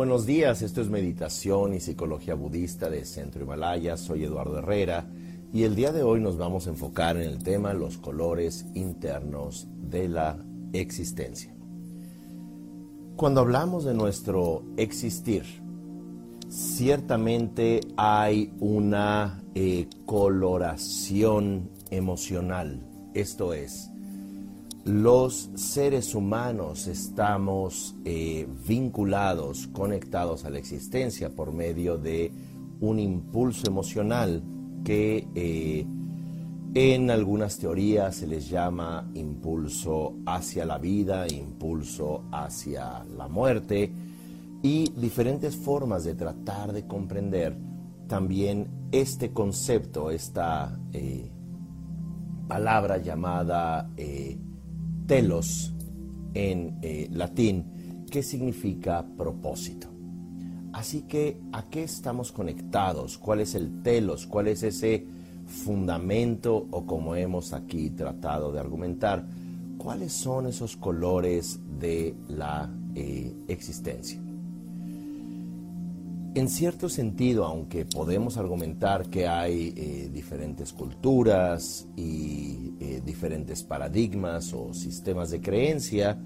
Buenos días. Esto es Meditación y Psicología Budista de Centro Himalaya. Soy Eduardo Herrera y el día de hoy nos vamos a enfocar en el tema los colores internos de la existencia. Cuando hablamos de nuestro existir, ciertamente hay una eh, coloración emocional. Esto es, los seres humanos estamos eh, vinculados, conectados a la existencia por medio de un impulso emocional que eh, en algunas teorías se les llama impulso hacia la vida, impulso hacia la muerte y diferentes formas de tratar de comprender también este concepto, esta eh, palabra llamada telos en eh, latín, que significa propósito. Así que, ¿a qué estamos conectados? ¿Cuál es el telos? ¿Cuál es ese fundamento o como hemos aquí tratado de argumentar, cuáles son esos colores de la eh, existencia? En cierto sentido, aunque podemos argumentar que hay eh, diferentes culturas y eh, diferentes paradigmas o sistemas de creencia,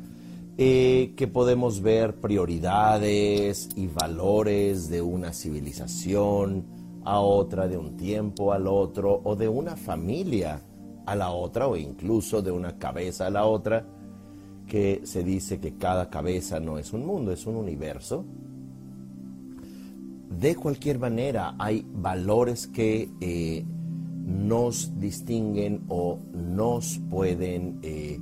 eh, que podemos ver prioridades y valores de una civilización a otra, de un tiempo al otro, o de una familia a la otra, o incluso de una cabeza a la otra, que se dice que cada cabeza no es un mundo, es un universo de cualquier manera hay valores que eh, nos distinguen o nos pueden, eh,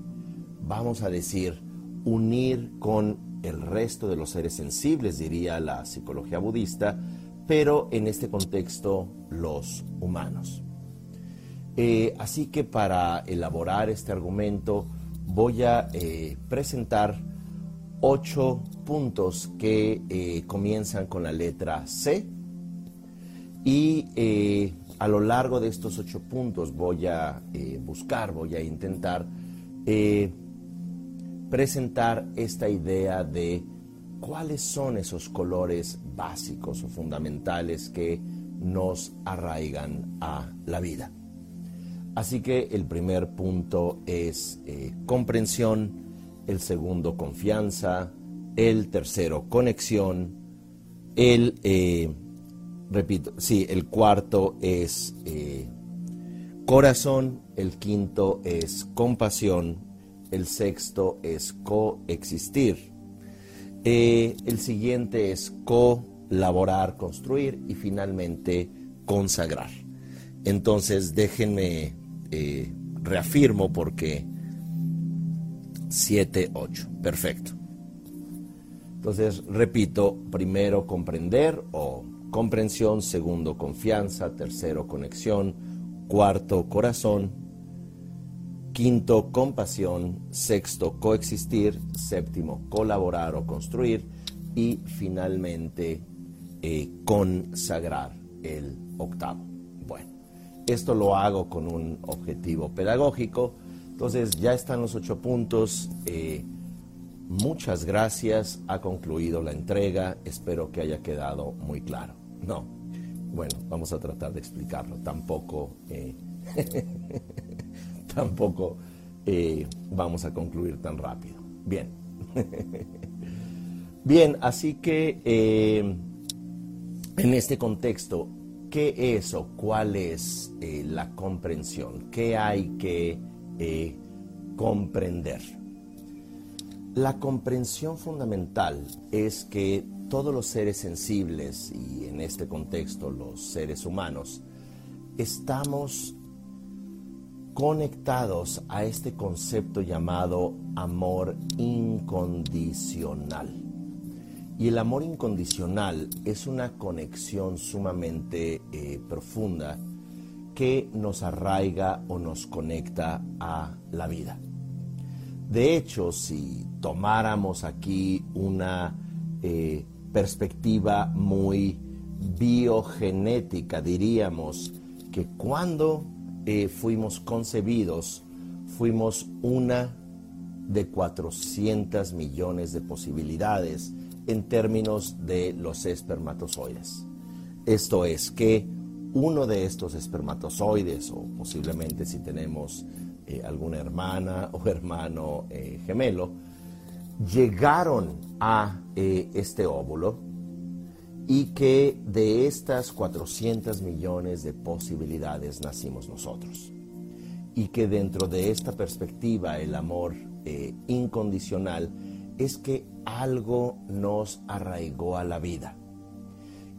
vamos a decir, unir con el resto de los seres sensibles, diría la psicología budista, pero en este contexto los humanos. Eh, así que para elaborar este argumento voy a presentar ocho puntos que eh, comienzan con la letra C y eh, a lo largo de estos ocho puntos voy a eh, buscar, voy a intentar presentar esta idea de cuáles son esos colores básicos o fundamentales que nos arraigan a la vida. Así que el primer punto es comprensión, el segundo confianza, el tercero conexión, el, eh, repito, sí, el cuarto es eh, corazón, el quinto es compasión, el sexto es coexistir, eh, el siguiente es colaborar, construir y finalmente consagrar. Entonces déjenme reafirmo porque 7, 8, perfecto. Entonces, repito, primero comprender o comprensión, segundo confianza, tercero conexión, cuarto corazón, quinto compasión, sexto coexistir, séptimo colaborar o construir y finalmente eh, consagrar el octavo. Bueno, esto lo hago con un objetivo pedagógico, entonces ya están los ocho puntos. Eh, Muchas gracias, ha concluido la entrega, espero que haya quedado muy claro. No, bueno, vamos a tratar de explicarlo, tampoco, eh, tampoco eh, vamos a concluir tan rápido. Bien, bien, así que en este contexto, ¿qué es o cuál es la comprensión? ¿Qué hay que comprender? La comprensión fundamental es que todos los seres sensibles, y en este contexto los seres humanos, estamos conectados a este concepto llamado amor incondicional. Y el amor incondicional es una conexión sumamente eh, profunda que nos arraiga o nos conecta a la vida. De hecho, si tomáramos aquí una eh, perspectiva muy biogenética, diríamos que cuando eh, fuimos concebidos, fuimos una de 400 millones de posibilidades en términos de los espermatozoides. Esto es que uno de estos espermatozoides, o posiblemente si tenemos eh, alguna hermana o hermano eh, gemelo, llegaron a eh, este óvulo y que de estas 400 millones de posibilidades nacimos nosotros. Y que dentro de esta perspectiva el amor incondicional es que algo nos arraigó a la vida.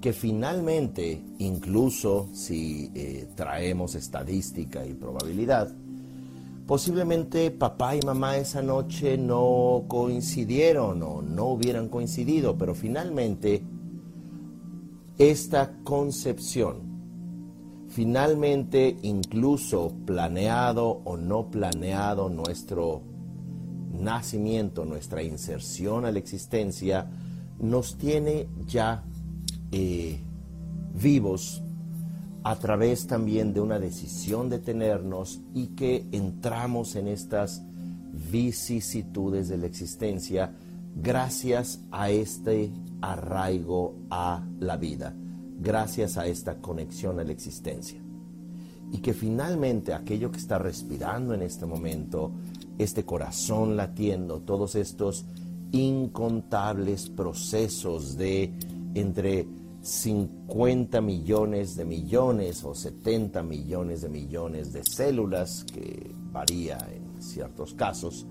Que finalmente, incluso si traemos estadística y probabilidad, Posiblemente papá y mamá esa noche no coincidieron o no hubieran coincidido, pero finalmente esta concepción, finalmente incluso planeado o no planeado nuestro nacimiento, nuestra inserción a la existencia, nos tiene ya eh, vivos a través también de una decisión de tenernos y que entramos en estas vicisitudes de la existencia gracias a este arraigo a la vida, gracias a esta conexión a la existencia. Y que finalmente aquello que está respirando en este momento, este corazón latiendo, todos estos incontables procesos de entre 50 millones de millones o 70 millones de millones de células, que varía en ciertos casos,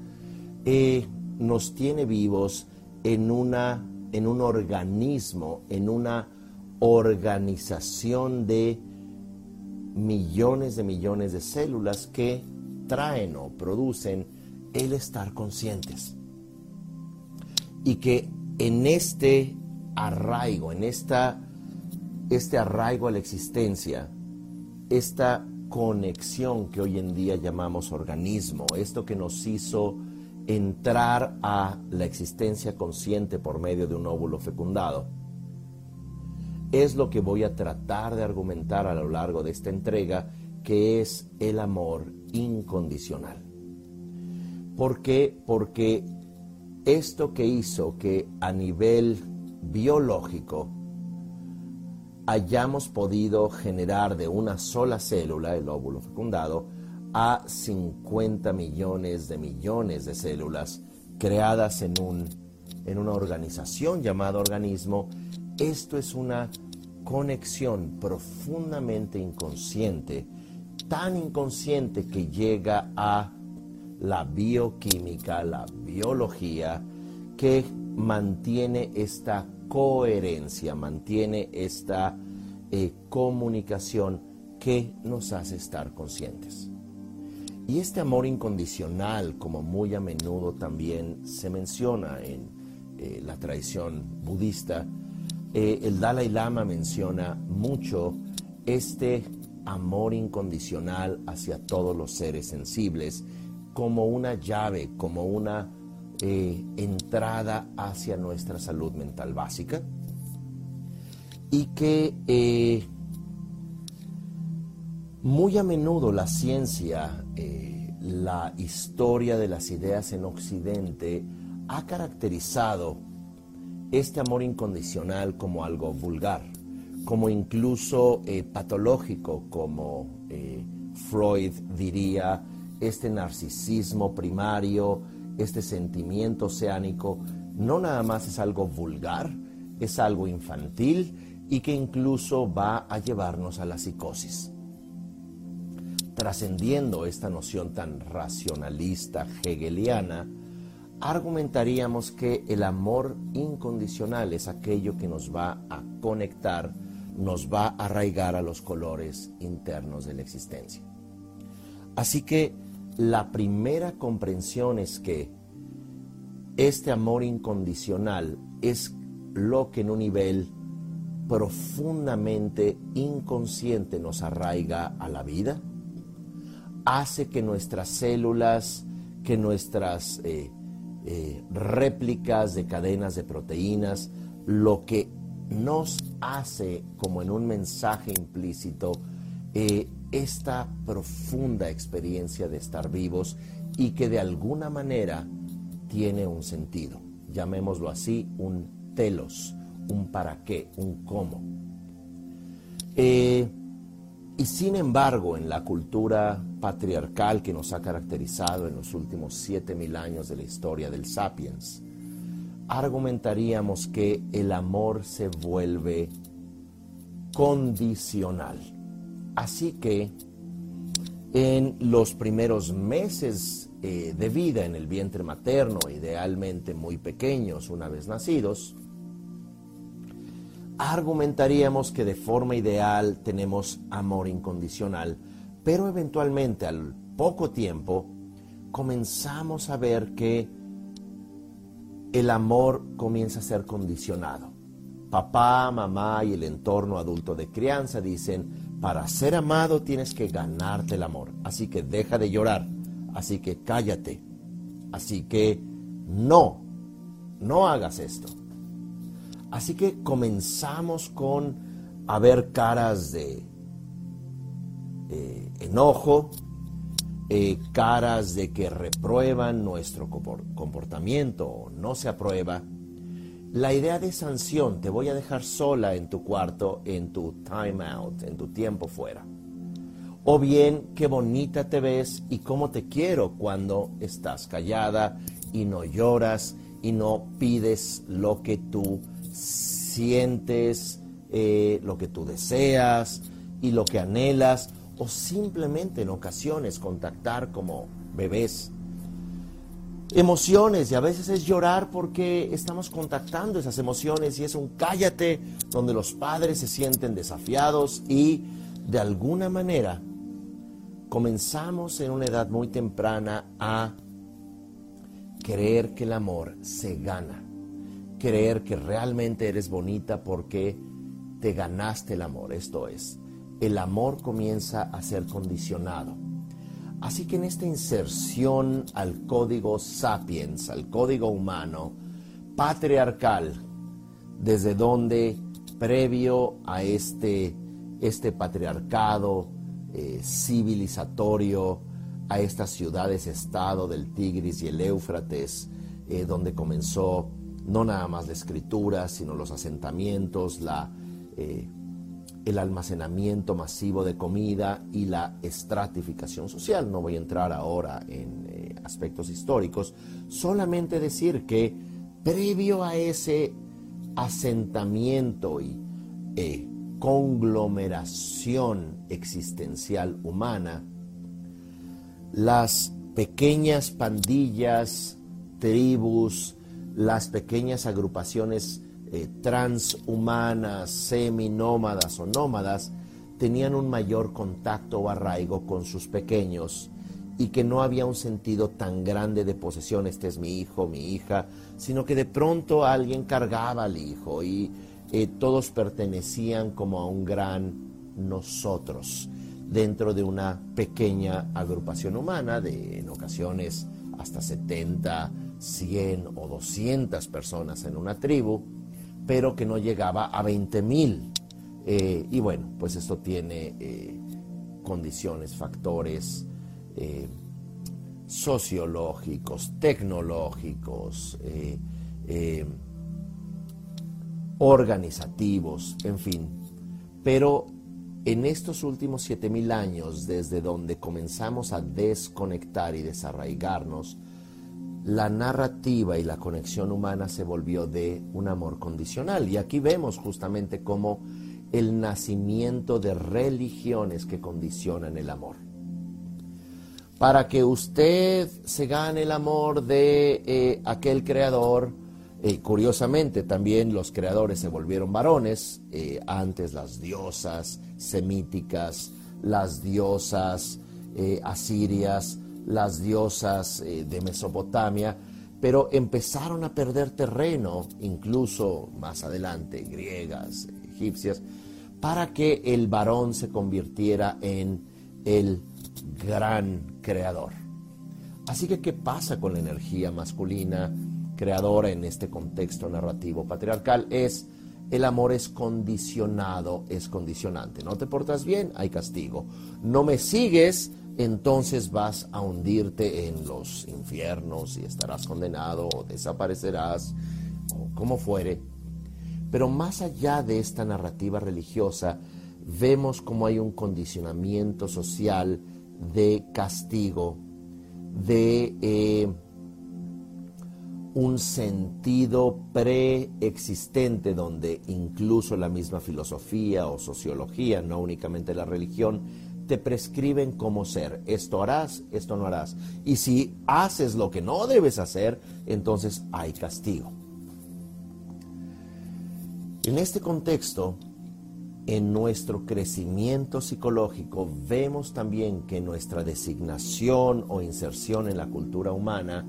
eh, nos tiene vivos en, una, en un organismo, en una organización de millones de millones de células que traen o producen el estar conscientes. Y que en este arraigo, en esta, este arraigo a la existencia, esta conexión que hoy en día llamamos organismo, esto que nos hizo entrar a la existencia consciente por medio de un óvulo fecundado, es lo que voy a tratar de argumentar a lo largo de esta entrega, que es el amor incondicional. ¿Por qué? Porque esto que hizo que a nivel biológico hayamos podido generar de una sola célula, el óvulo fecundado, a 50 millones de millones de células creadas en, un, en una organización llamada organismo, esto es una conexión profundamente inconsciente, tan inconsciente que llega a la bioquímica, la biología, que mantiene esta coherencia, mantiene esta eh, comunicación que nos hace estar conscientes. Y este amor incondicional, como muy a menudo también se menciona en eh, la tradición budista, eh, el Dalai Lama menciona mucho este amor incondicional hacia todos los seres sensibles como una llave, como una eh, entrada hacia nuestra salud mental básica y que eh, muy a menudo la ciencia, eh, la historia de las ideas en Occidente ha caracterizado este amor incondicional como algo vulgar, como incluso patológico, como Freud diría, este narcisismo primario, este sentimiento oceánico no nada más es algo vulgar, es algo infantil y que incluso va a llevarnos a la psicosis. Trascendiendo esta noción tan racionalista hegeliana, argumentaríamos que el amor incondicional es aquello que nos va a conectar, nos va a arraigar a los colores internos de la existencia. Así que la primera comprensión es que este amor incondicional es lo que en un nivel profundamente inconsciente nos arraiga a la vida, hace que nuestras células, que nuestras eh, eh, réplicas de cadenas de proteínas, lo que nos hace como en un mensaje implícito, eh, esta profunda experiencia de estar vivos y que de alguna manera tiene un sentido, llamémoslo así, un telos, un para qué, un cómo. Eh, y sin embargo, en la cultura patriarcal que nos ha caracterizado en los últimos 7000 años de la historia del sapiens, argumentaríamos que el amor se vuelve condicional. Así que en los primeros meses eh, de vida en el vientre materno, idealmente muy pequeños una vez nacidos, argumentaríamos que de forma ideal tenemos amor incondicional, pero eventualmente al poco tiempo comenzamos a ver que el amor comienza a ser condicionado. Papá, mamá y el entorno adulto de crianza dicen, para ser amado tienes que ganarte el amor, así que deja de llorar, así que cállate, así que no, no hagas esto. Así que comenzamos con a ver caras de enojo, eh, caras de que reprueban nuestro comportamiento o no se aprueba. La idea de sanción, te voy a dejar sola en tu cuarto, en tu time out, en tu tiempo fuera. O bien, qué bonita te ves y cómo te quiero cuando estás callada y no lloras y no pides lo que tú sientes, eh, lo que tú deseas y lo que anhelas, o simplemente en ocasiones contactar como bebés. Emociones, y a veces es llorar porque estamos contactando esas emociones y es un cállate donde los padres se sienten desafiados y de alguna manera comenzamos en una edad muy temprana a creer que el amor se gana creer que realmente eres bonita porque te ganaste el amor. Esto es, el amor comienza a ser condicionado. Así que en esta inserción al código sapiens, al código humano, patriarcal, desde donde previo a este, este patriarcado eh, civilizatorio, a estas ciudades-estado del Tigris y el Éufrates, eh, donde comenzó no nada más la escritura, sino los asentamientos, la, eh, el almacenamiento masivo de comida y la estratificación social. No voy a entrar ahora en eh, aspectos históricos, solamente decir que previo a ese asentamiento y eh, conglomeración existencial humana, las pequeñas pandillas, tribus, las pequeñas agrupaciones eh, transhumanas, seminómadas o nómadas, tenían un mayor contacto o arraigo con sus pequeños y que no había un sentido tan grande de posesión, este es mi hijo, mi hija, sino que de pronto alguien cargaba al hijo y eh, todos pertenecían como a un gran nosotros dentro de una pequeña agrupación humana de en ocasiones hasta 70, 100 o 200 personas en una tribu, pero que no llegaba a 20 mil. Eh, y bueno, pues esto tiene eh, condiciones, factores eh, sociológicos, tecnológicos, organizativos, en fin. Pero en estos últimos mil años, desde donde comenzamos a desconectar y desarraigarnos, la narrativa y la conexión humana se volvió de un amor condicional. Y aquí vemos justamente cómo el nacimiento de religiones que condicionan el amor. Para que usted se gane el amor de eh, aquel creador, eh, curiosamente también los creadores se volvieron varones, eh, antes las diosas semíticas, las diosas asirias, las diosas eh, de Mesopotamia, pero empezaron a perder terreno, incluso más adelante, griegas, egipcias, para que el varón se convirtiera en el gran creador. Así que, ¿qué pasa con la energía masculina creadora en este contexto narrativo patriarcal? Es el amor es condicionado, es condicionante. No te portas bien, hay castigo. No me sigues, entonces vas a hundirte en los infiernos y estarás condenado o desaparecerás o como fuere. Pero más allá de esta narrativa religiosa, vemos como hay un condicionamiento social de castigo, de eh, un sentido preexistente donde incluso la misma filosofía o sociología, no únicamente la religión, te prescriben cómo ser. Esto harás, esto no harás. Y si haces lo que no debes hacer, entonces hay castigo. En este contexto, en nuestro crecimiento psicológico, vemos también que nuestra designación o inserción en la cultura humana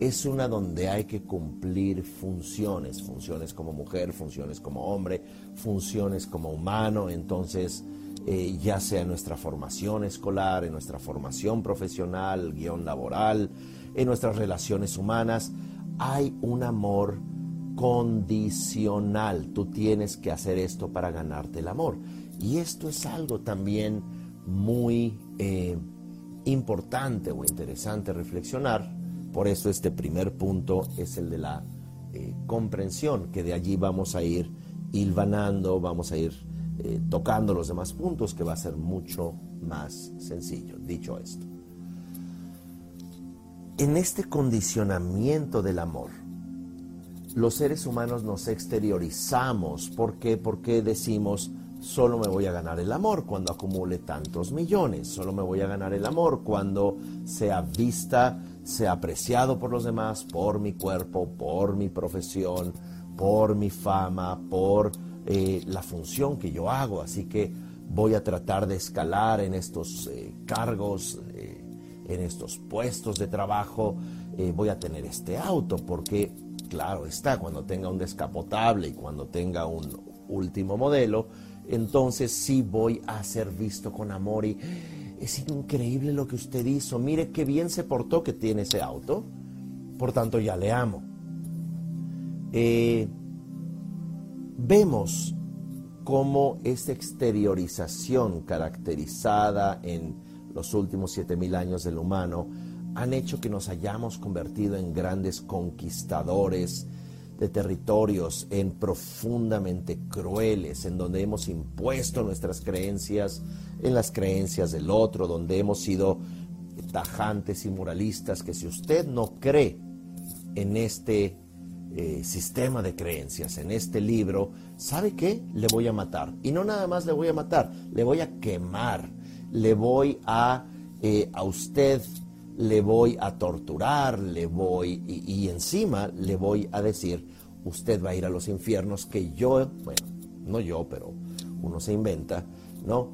es una donde hay que cumplir funciones, funciones como mujer, funciones como hombre, funciones como humano, entonces eh, ya sea en nuestra formación escolar, en nuestra formación profesional, guion laboral, en nuestras relaciones humanas, hay un amor condicional. Tú tienes que hacer esto para ganarte el amor. Y esto es algo también muy eh, importante o interesante reflexionar por eso este primer punto es el de la eh, comprensión, que de allí vamos a ir hilvanando, vamos a ir eh, tocando los demás puntos, que va a ser mucho más sencillo. Dicho esto, en este condicionamiento del amor, los seres humanos nos exteriorizamos. ¿Por qué? Porque decimos, solo me voy a ganar el amor cuando acumule tantos millones, solo me voy a ganar el amor cuando sea vista sea apreciado por los demás, por mi cuerpo, por mi profesión, por mi fama, por eh, la función que yo hago. Así que voy a tratar de escalar en estos eh, cargos, eh, en estos puestos de trabajo. voy a tener este auto porque, claro está, cuando tenga un descapotable y cuando tenga un último modelo, entonces sí voy a ser visto con amor y es increíble lo que usted hizo, mire qué bien se portó que tiene ese auto, por tanto ya le amo. Vemos cómo esta exteriorización caracterizada en los últimos 7000 años del humano han hecho que nos hayamos convertido en grandes conquistadores, de territorios en profundamente crueles, en donde hemos impuesto nuestras creencias en las creencias del otro, donde hemos sido tajantes y moralistas, que si usted no cree en este eh, sistema de creencias, en este libro, ¿sabe qué? Le voy a matar. Y no nada más le voy a matar, le voy a quemar, le voy a, eh, a usted le voy a torturar, le voy, y, encima le voy a decir, usted va a ir a los infiernos que yo, bueno, no yo, pero uno se inventa, ¿no?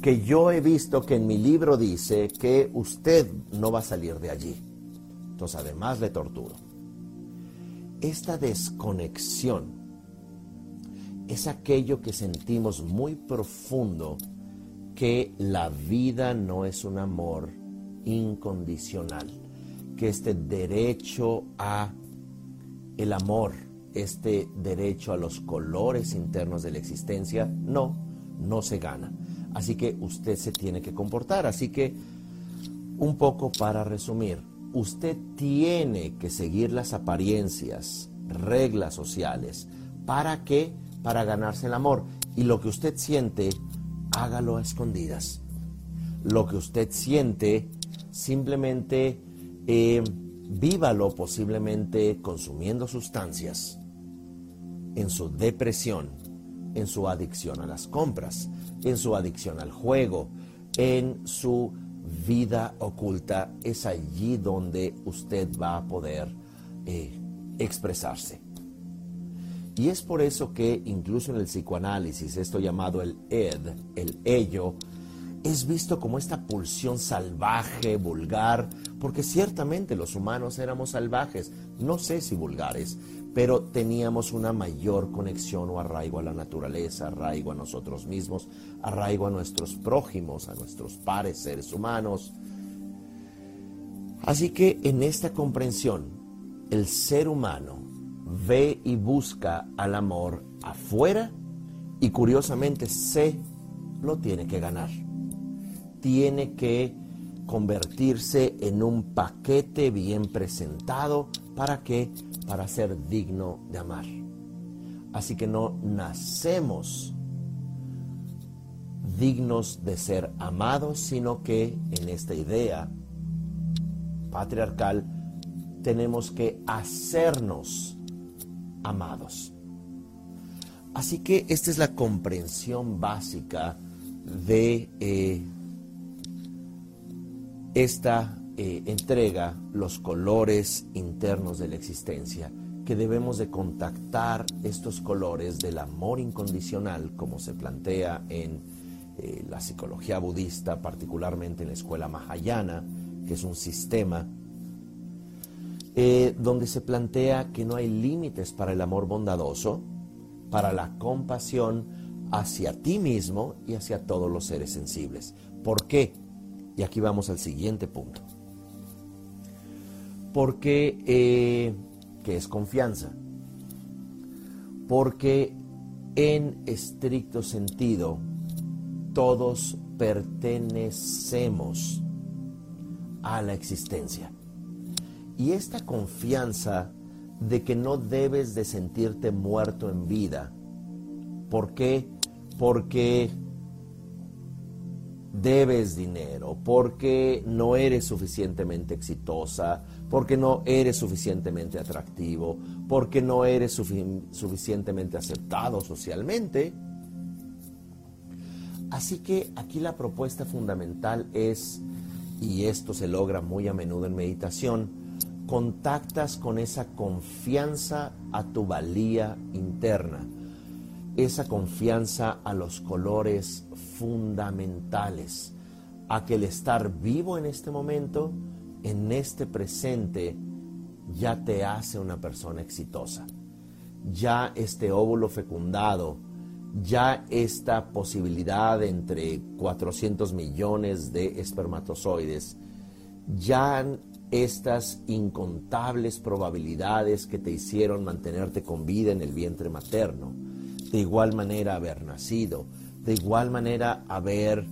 Que yo he visto que en mi libro dice que usted no va a salir de allí. Entonces, además le torturo. Esta desconexión es aquello que sentimos muy profundo, que la vida no es un amor incondicional, que este derecho a el amor, este derecho a los colores internos de la existencia, no, no se gana. Así que usted se tiene que comportar. Así que, un poco para resumir, usted tiene que seguir las apariencias, reglas sociales. ¿Para qué? Para ganarse el amor. Y lo que usted siente, hágalo a escondidas. Lo que usted siente, simplemente eh, vívalo posiblemente consumiendo sustancias, en su depresión, en su adicción a las compras, en su adicción al juego, en su vida oculta, es allí donde usted va a poder eh, expresarse. Y es por eso que incluso en el psicoanálisis, esto llamado el ed, el ello, es visto como esta pulsión salvaje, vulgar, porque ciertamente los humanos éramos salvajes, no sé si vulgares, pero teníamos una mayor conexión o arraigo a la naturaleza, arraigo a nosotros mismos, arraigo a nuestros prójimos, a nuestros pares, seres humanos. Así que en esta comprensión, el ser humano ve y busca al amor afuera y curiosamente se lo tiene que ganar tiene que convertirse en un paquete bien presentado. ¿Para qué? Para ser digno de amar. Así que no nacemos dignos de ser amados, sino que en esta idea patriarcal tenemos que hacernos amados. Así que esta es la comprensión básica de eh, esta eh, entrega, los colores internos de la existencia, que debemos de contactar estos colores del amor incondicional, como se plantea en eh, la psicología budista, particularmente en la escuela Mahayana, que es un sistema eh, donde se plantea que no hay límites para el amor bondadoso, para la compasión hacia ti mismo y hacia todos los seres sensibles. ¿Por qué? Y aquí vamos al siguiente punto. Porque, eh, ¿qué es confianza? Porque en estricto sentido, todos pertenecemos a la existencia. Y esta confianza de que no debes de sentirte muerto en vida. ¿Por qué? Porque debes dinero, porque no eres suficientemente exitosa, porque no eres suficientemente atractivo, porque no eres suficientemente aceptado socialmente. Así que aquí la propuesta fundamental es, y esto se logra muy a menudo en meditación, contactas con esa confianza a tu valía interna, esa confianza a los colores fundamentales, a que el estar vivo en este momento, en este presente, ya te hace una persona exitosa. Ya este óvulo fecundado, ya esta posibilidad entre 400 millones de espermatozoides, ya estas incontables probabilidades que te hicieron mantenerte con vida en el vientre materno, de igual manera haber nacido, de igual manera haber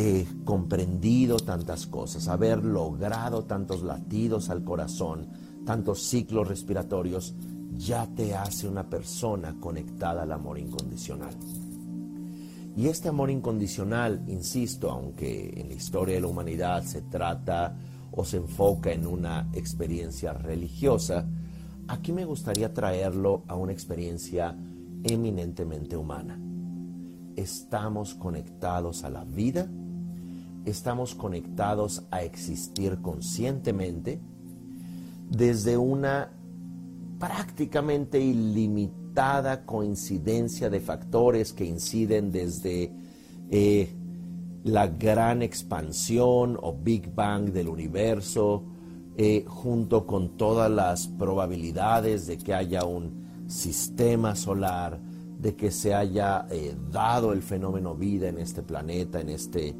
eh, comprendido tantas cosas, haber logrado tantos latidos al corazón, tantos ciclos respiratorios, ya te hace una persona conectada al amor incondicional. Y este amor incondicional, insisto, aunque en la historia de la humanidad se trata o se enfoca en una experiencia religiosa, aquí me gustaría traerlo a una experiencia eminentemente humana. Estamos conectados a la vida, estamos conectados a existir conscientemente desde una prácticamente ilimitada coincidencia de factores que inciden desde eh, la gran expansión o Big Bang del universo, eh, junto con todas las probabilidades de que haya un sistema solar, de que se haya eh, dado el fenómeno vida en este planeta, en este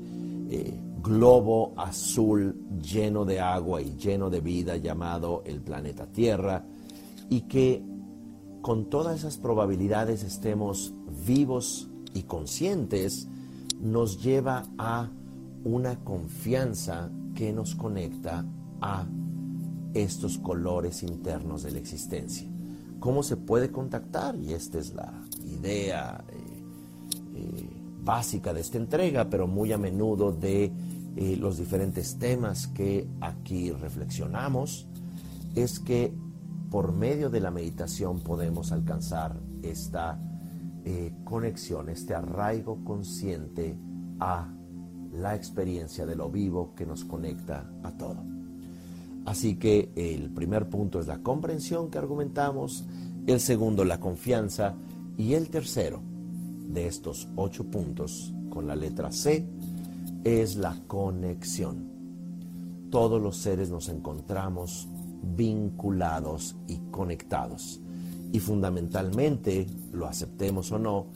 eh, globo azul lleno de agua y lleno de vida llamado el planeta Tierra, y que con todas esas probabilidades estemos vivos y conscientes, nos lleva a una confianza que nos conecta a estos colores internos de la existencia. ¿Cómo se puede contactar? Y esta es la idea eh, eh, básica de esta entrega, pero muy a menudo de eh, los diferentes temas que aquí reflexionamos, es que por medio de la meditación podemos alcanzar esta eh, conexión, este arraigo consciente a la experiencia de lo vivo que nos conecta a todo. Así que el primer punto es la comprensión que argumentamos, el segundo la confianza y el tercero de estos ocho puntos con la letra C es la conexión. Todos los seres nos encontramos vinculados y conectados. Y fundamentalmente, lo aceptemos o no,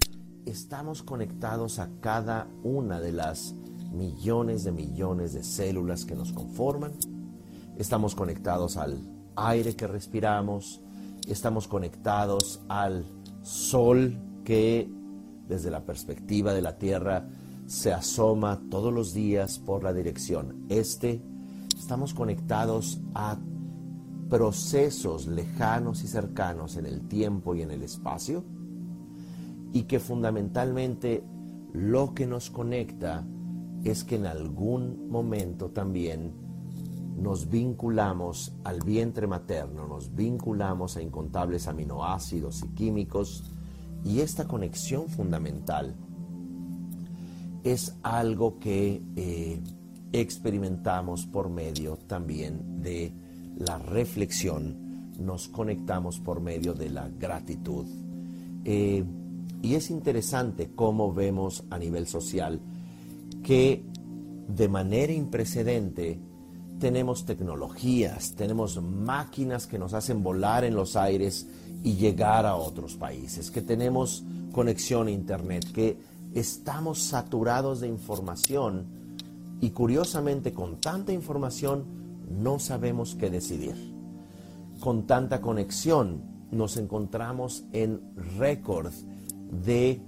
estamos conectados a cada una de las millones de millones de células que nos conforman, estamos conectados al aire que respiramos, estamos conectados al sol que desde la perspectiva de la Tierra se asoma todos los días por la dirección este, estamos conectados a procesos lejanos y cercanos en el tiempo y en el espacio, y que fundamentalmente lo que nos conecta es que en algún momento también nos vinculamos al vientre materno, nos vinculamos a incontables aminoácidos y químicos y esta conexión fundamental es algo que eh, experimentamos por medio también de la reflexión, nos conectamos por medio de la gratitud. Eh, y es interesante cómo vemos a nivel social que de manera imprecedente tenemos tecnologías, tenemos máquinas que nos hacen volar en los aires y llegar a otros países, que tenemos conexión a Internet, que estamos saturados de información y curiosamente con tanta información no sabemos qué decidir. Con tanta conexión nos encontramos en récord de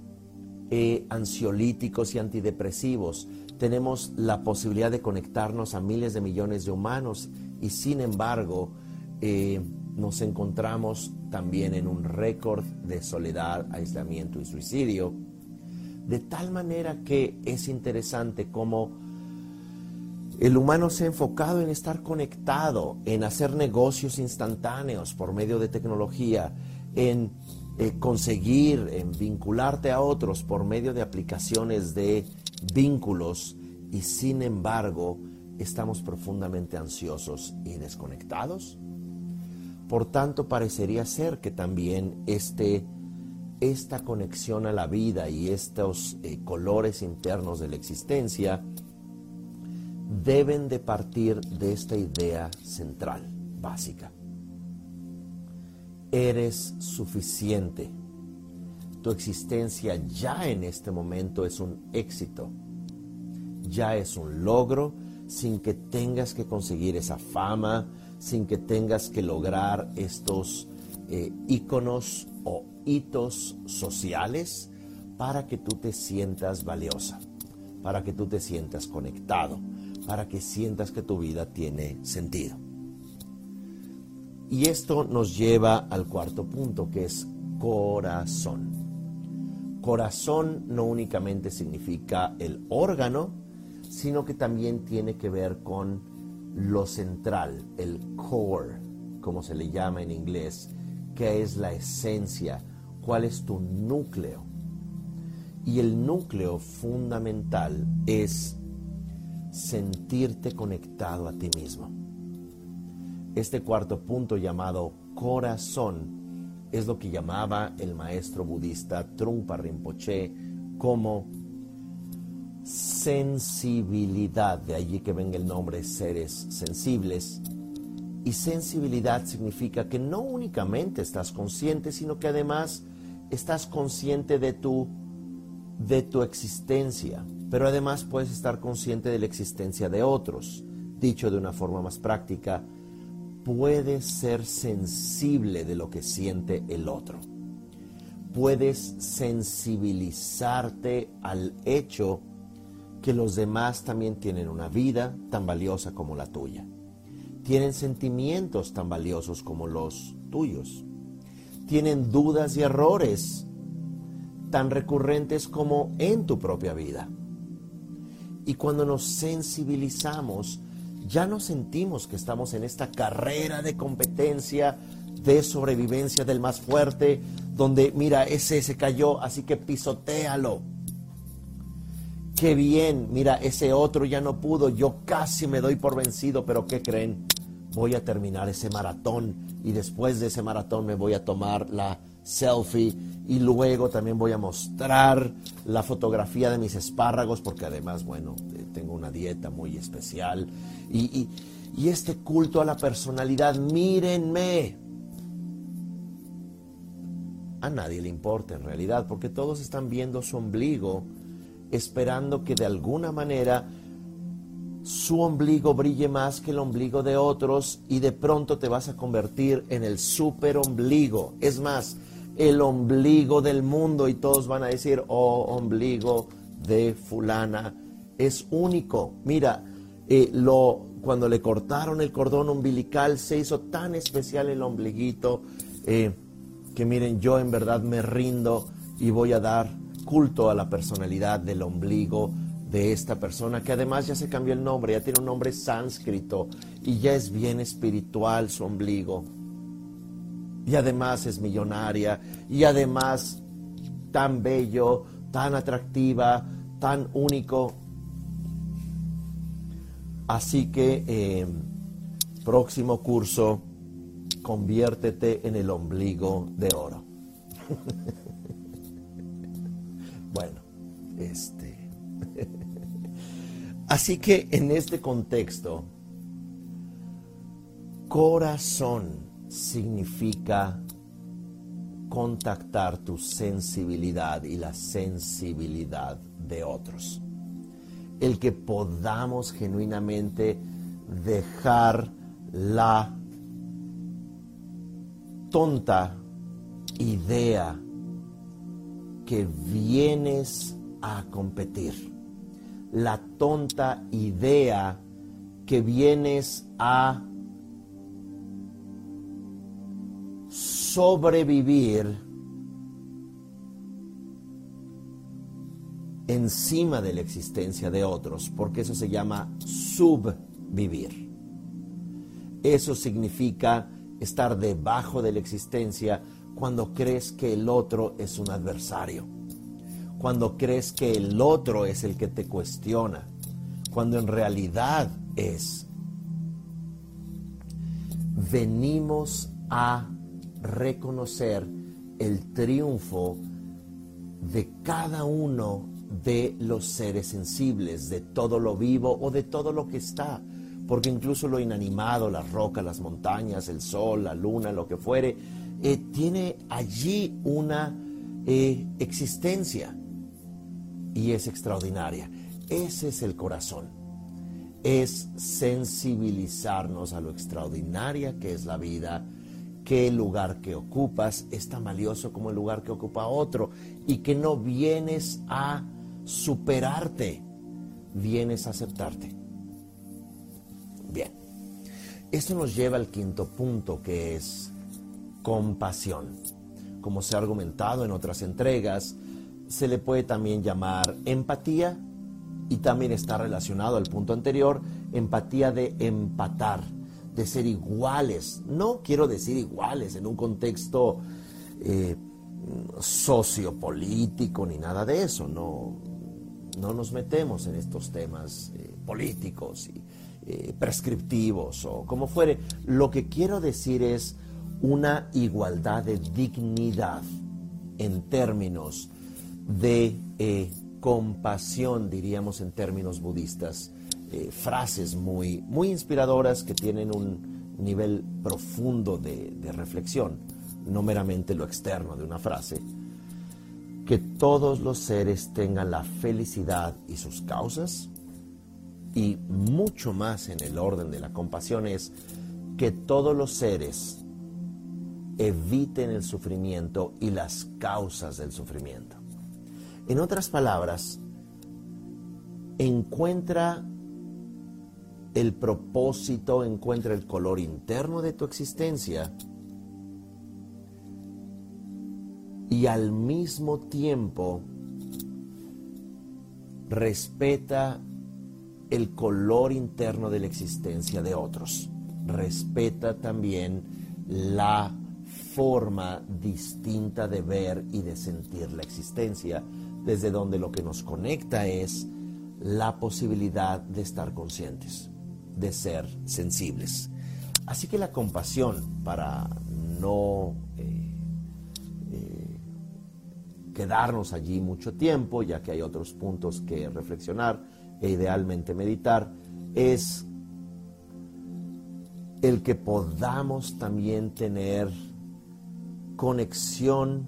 eh, ansiolíticos y antidepresivos. Tenemos la posibilidad de conectarnos a miles de millones de humanos y sin embargo eh, nos encontramos también en un récord de soledad, aislamiento y suicidio. De tal manera que es interesante cómo el humano se ha enfocado en estar conectado, en hacer negocios instantáneos por medio de tecnología, en eh, conseguir en vincularte a otros por medio de aplicaciones de vínculos y sin embargo estamos profundamente ansiosos y desconectados. Por tanto, parecería ser que también este, esta conexión a la vida y estos eh, colores internos de la existencia deben de partir de esta idea central, básica eres suficiente. Tu existencia ya en este momento es un éxito, ya es un logro sin que tengas que conseguir esa fama, sin que tengas que lograr estos eh, íconos o hitos sociales para que tú te sientas valiosa, para que tú te sientas conectado, para que sientas que tu vida tiene sentido. Y esto nos lleva al cuarto punto, que es corazón. Corazón no únicamente significa el órgano, sino que también tiene que ver con lo central, el core, como se le llama en inglés, que es la esencia, cuál es tu núcleo. Y el núcleo fundamental es sentirte conectado a ti mismo este cuarto punto llamado corazón es lo que llamaba el maestro budista Trungpa Rinpoche como sensibilidad, de allí que venga el nombre seres sensibles. Y sensibilidad significa que no únicamente estás consciente, sino que además estás consciente de tu, de tu existencia, pero además puedes estar consciente de la existencia de otros. Dicho de una forma más práctica, puedes ser sensible de lo que siente el otro. Puedes sensibilizarte al hecho que los demás también tienen una vida tan valiosa como la tuya. Tienen sentimientos tan valiosos como los tuyos. Tienen dudas y errores tan recurrentes como en tu propia vida. Y cuando nos sensibilizamos, ya no sentimos que estamos en esta carrera de competencia, de sobrevivencia del más fuerte, donde, mira, ese se cayó, así que pisotealo. Qué bien, mira, ese otro ya no pudo, yo casi me doy por vencido, pero ¿qué creen? Voy a terminar ese maratón y después de ese maratón me voy a tomar la selfie y luego también voy a mostrar la fotografía de mis espárragos porque además, bueno, eh, tengo una dieta muy especial y, este culto a la personalidad, mírenme. A nadie le importa en realidad porque todos están viendo su ombligo esperando que de alguna manera su ombligo brille más que el ombligo de otros y de pronto te vas a convertir en el super ombligo. Es más, el ombligo del mundo y todos van a decir, oh, ombligo de fulana, es único. Mira, eh, lo, cuando le cortaron el cordón umbilical se hizo tan especial el ombliguito eh, que miren, yo en verdad me rindo y voy a dar culto a la personalidad del ombligo de esta persona, que además ya se cambió el nombre, ya tiene un nombre sánscrito y ya es bien espiritual su ombligo. Y además es millonaria y además tan bello, tan atractiva, tan único. Así que eh, próximo curso, conviértete en el ombligo de oro. bueno, este. Así que en este contexto, corazón significa contactar tu sensibilidad y la sensibilidad de otros. El que podamos genuinamente dejar la tonta idea que vienes a competir, la tonta idea que vienes a sobrevivir encima de la existencia de otros, porque eso se llama subvivir. Eso significa estar debajo de la existencia cuando crees que el otro es un adversario, cuando crees que el otro es el que te cuestiona, cuando en realidad es. Venimos a reconocer el triunfo de cada uno de los seres sensibles, de todo lo vivo o de todo lo que está. Porque incluso lo inanimado, las rocas, las montañas, el sol, la luna, lo que fuere, eh, tiene allí una eh, existencia y es extraordinaria. Ese es el corazón. Es sensibilizarnos a lo extraordinaria que es la vida, que el lugar que ocupas es tan valioso como el lugar que ocupa otro y que no vienes a superarte, vienes a aceptarte. Bien, esto nos lleva al quinto punto que es compasión. Como se ha argumentado en otras entregas, se le puede también llamar empatía y también está relacionado al punto anterior, empatía de empatar, de ser iguales. No quiero decir iguales en un contexto eh, sociopolítico ni nada de eso, no, no nos metemos en estos temas eh, políticos y eh, prescriptivos o como fuere. Lo que quiero decir es una igualdad de dignidad en términos de compasión, diríamos en términos budistas. Frases muy, muy inspiradoras que tienen un nivel profundo de reflexión, no meramente lo externo de una frase que todos los seres tengan la felicidad y sus causas, y mucho más en el orden de la compasión es que todos los seres eviten el sufrimiento y las causas del sufrimiento. En otras palabras, encuentra el propósito, encuentra el color interno de tu existencia y al mismo tiempo respeta el color interno de la existencia de otros. Respeta también la forma distinta de ver y de sentir la existencia, desde donde lo que nos conecta es la posibilidad de estar conscientes, de ser sensibles. Así que la compasión, para no eh, quedarnos allí mucho tiempo, ya que hay otros puntos que reflexionar e idealmente meditar, es el que podamos también tener conexión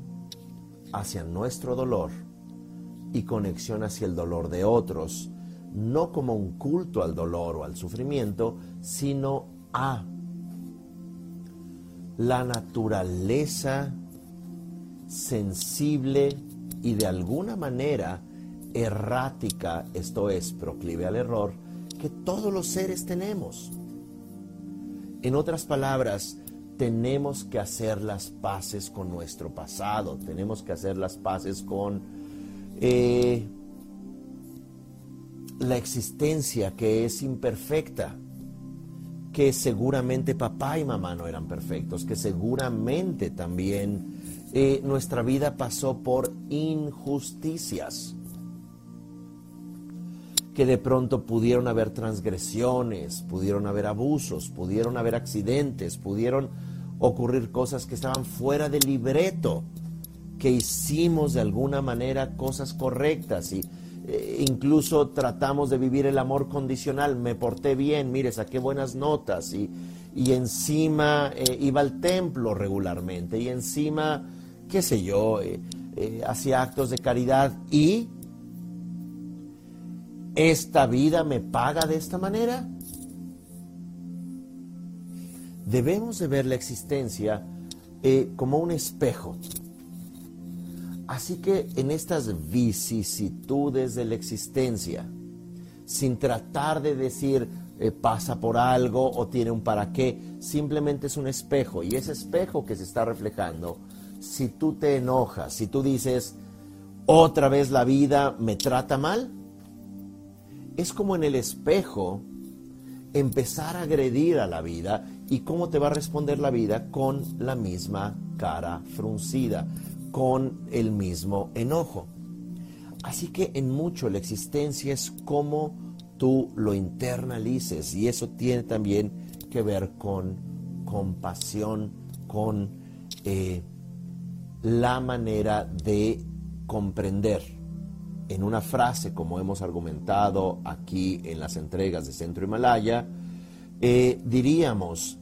hacia nuestro dolor y conexión hacia el dolor de otros, no como un culto al dolor o al sufrimiento, sino a la naturaleza sensible y de alguna manera errática, esto es, proclive al error, que todos los seres tenemos. En otras palabras, tenemos que hacer las paces con nuestro pasado, tenemos que hacer las paces con eh, la existencia que es imperfecta, que seguramente papá y mamá no eran perfectos, que seguramente también eh, nuestra vida pasó por injusticias, que de pronto pudieron haber transgresiones, pudieron haber abusos, pudieron haber accidentes, pudieron ocurrir cosas que estaban fuera del libreto, que hicimos de alguna manera cosas correctas y eh, incluso tratamos de vivir el amor condicional, me porté bien, mire, saqué buenas notas y, y encima eh, iba al templo regularmente y encima, qué sé yo, eh, hacía actos de caridad y esta vida me paga de esta manera. Debemos de ver la existencia como un espejo Así que en estas vicisitudes de la existencia, sin tratar de decir eh, pasa por algo o tiene un para qué, simplemente es un espejo. Y ese espejo que se está reflejando, si tú te enojas, si tú dices otra vez la vida me trata mal, es como en el espejo empezar a agredir a la vida y cómo te va a responder la vida con la misma cara fruncida con el mismo enojo. Así que en mucho la existencia es como tú lo internalices y eso tiene también que ver con compasión, con eh, la manera de comprender. En una frase, como hemos argumentado aquí en las entregas de Centro Himalaya, eh, diríamos,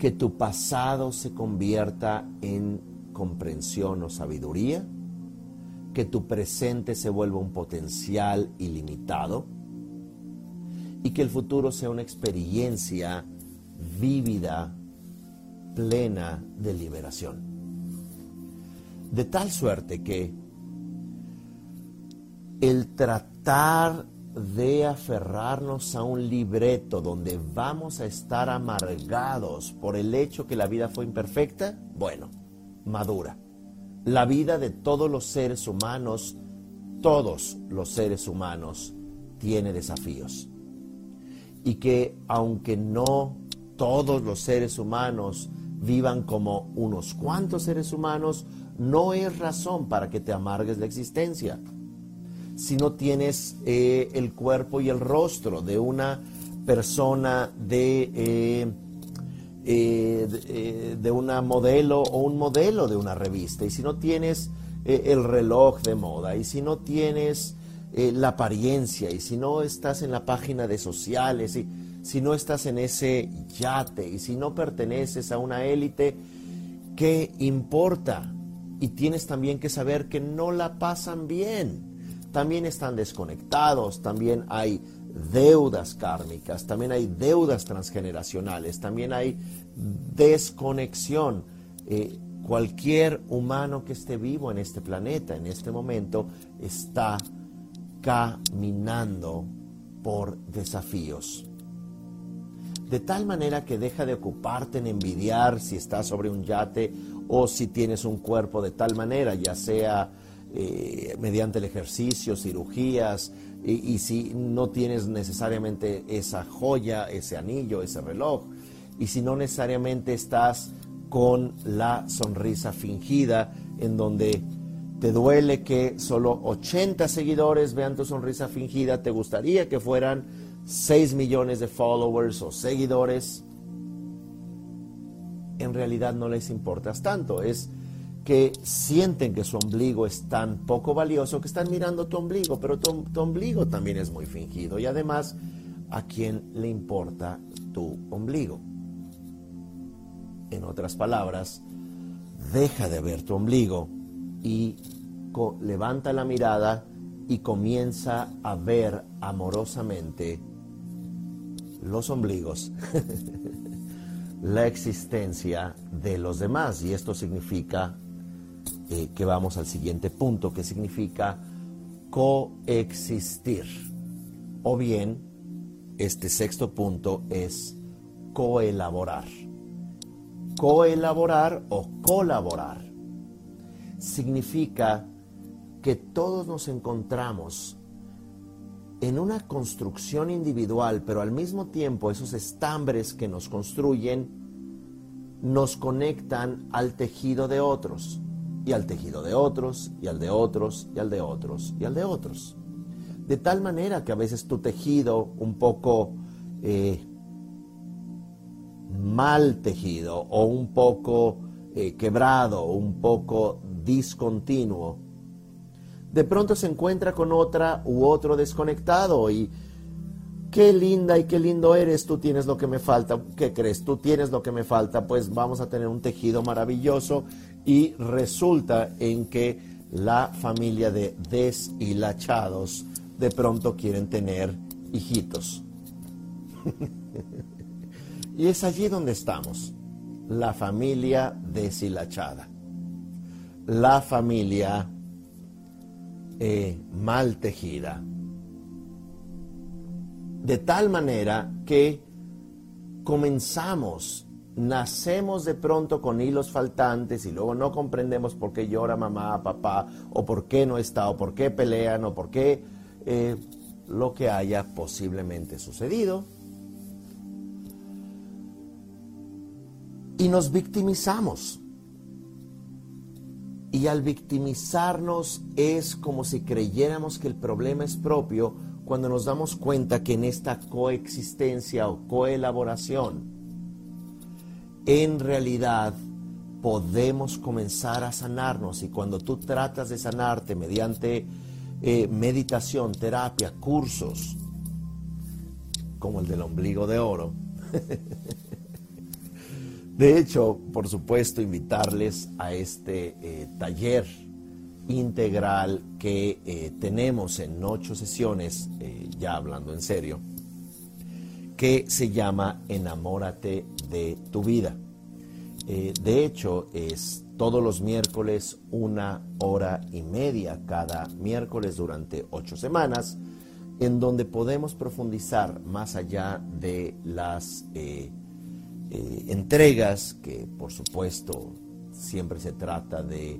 que tu pasado se convierta en comprensión o sabiduría, que tu presente se vuelva un potencial ilimitado y que el futuro sea una experiencia vívida, plena de liberación. De tal suerte que el tratar de aferrarnos a un libreto donde vamos a estar amargados por el hecho que la vida fue imperfecta, bueno, madura. La vida de todos los seres humanos, todos los seres humanos, tiene desafíos. Y que aunque no todos los seres humanos vivan como unos cuantos seres humanos, no es razón para que te amargues la existencia si no tienes eh, el cuerpo y el rostro de una persona de, eh, eh, de, una modelo o un modelo de una revista, y si no tienes el reloj de moda, y si no tienes la apariencia, y si no estás en la página de sociales, y si no estás en ese yate, y si no perteneces a una élite, ¿qué importa? Y tienes también que saber que no la pasan bien también están desconectados, también hay deudas kármicas, también hay deudas transgeneracionales, también hay desconexión. Eh, cualquier humano que esté vivo en este planeta, en este momento, está caminando por desafíos. De tal manera que deja de ocuparte en envidiar si estás sobre un yate o si tienes un cuerpo de tal manera, ya sea eh, mediante el ejercicio, cirugías, y, si no tienes necesariamente esa joya, ese anillo, ese reloj, y si no necesariamente estás con la sonrisa fingida, en donde te duele que solo 80 seguidores vean tu sonrisa fingida, te gustaría que fueran 6 millones de followers o seguidores, en realidad no les importas tanto, es que sienten que su ombligo es tan poco valioso que están mirando tu ombligo, pero tu, ombligo también es muy fingido y además, ¿a quién le importa tu ombligo? En otras palabras, deja de ver tu ombligo y levanta la mirada y comienza a ver amorosamente los ombligos, la existencia de los demás. Y esto significa eh, que vamos al siguiente punto, que significa coexistir. O bien, este sexto punto es coelaborar. Coelaborar o colaborar significa que todos nos encontramos en una construcción individual, pero al mismo tiempo esos estambres que nos construyen nos conectan al tejido de otros, y al tejido de otros, y al de otros, y al de otros, y al de otros. De tal manera que a veces tu tejido un poco eh, mal tejido o un poco eh, quebrado un poco discontinuo, de pronto se encuentra con otra u otro desconectado y qué linda y qué lindo eres, tú tienes lo que me falta, ¿qué crees? Tú tienes lo que me falta, pues vamos a tener un tejido maravilloso y resulta en que la familia de deshilachados de pronto quieren tener hijitos. y es allí donde estamos, la familia deshilachada, la familia eh, mal tejida. De tal manera que comenzamos, nacemos de pronto con hilos faltantes y luego no comprendemos por qué llora mamá, papá, o por qué no está, o por qué pelean, o por qué eh, lo que haya posiblemente sucedido. Y nos victimizamos. Y al victimizarnos es como si creyéramos que el problema es propio cuando nos damos cuenta que en esta coexistencia o coelaboración, en realidad podemos comenzar a sanarnos. Y cuando tú tratas de sanarte mediante eh, meditación, terapia, cursos, como el del ombligo de oro, De hecho, por supuesto, invitarles a este eh, taller integral que eh, tenemos en ocho sesiones, ya hablando en serio, que se llama Enamórate de tu vida. de hecho, es todos los miércoles una hora y media cada miércoles durante ocho semanas, en donde podemos profundizar más allá de las eh, entregas, que por supuesto siempre se trata de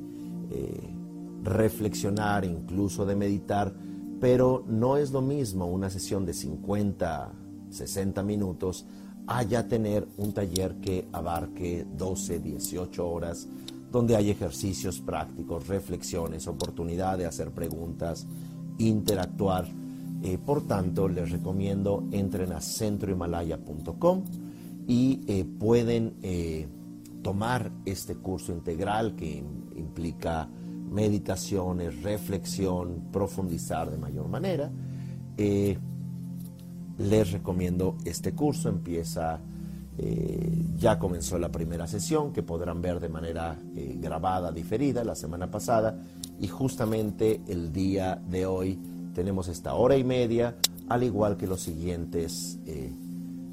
eh, reflexionar, incluso de meditar, pero no es lo mismo una sesión de 50, 60 minutos a ya tener un taller que abarque 12, 18 horas, donde hay ejercicios prácticos, reflexiones, oportunidad de hacer preguntas, interactuar. Eh, por tanto, les recomiendo entren a centrohimalaya.com y eh, pueden eh, tomar este curso integral que implica meditaciones, reflexión, profundizar de mayor manera. Les recomiendo este curso, empieza, ya comenzó la primera sesión que podrán ver de manera grabada, diferida la semana pasada y justamente el día de hoy tenemos esta hora y media, al igual que los siguientes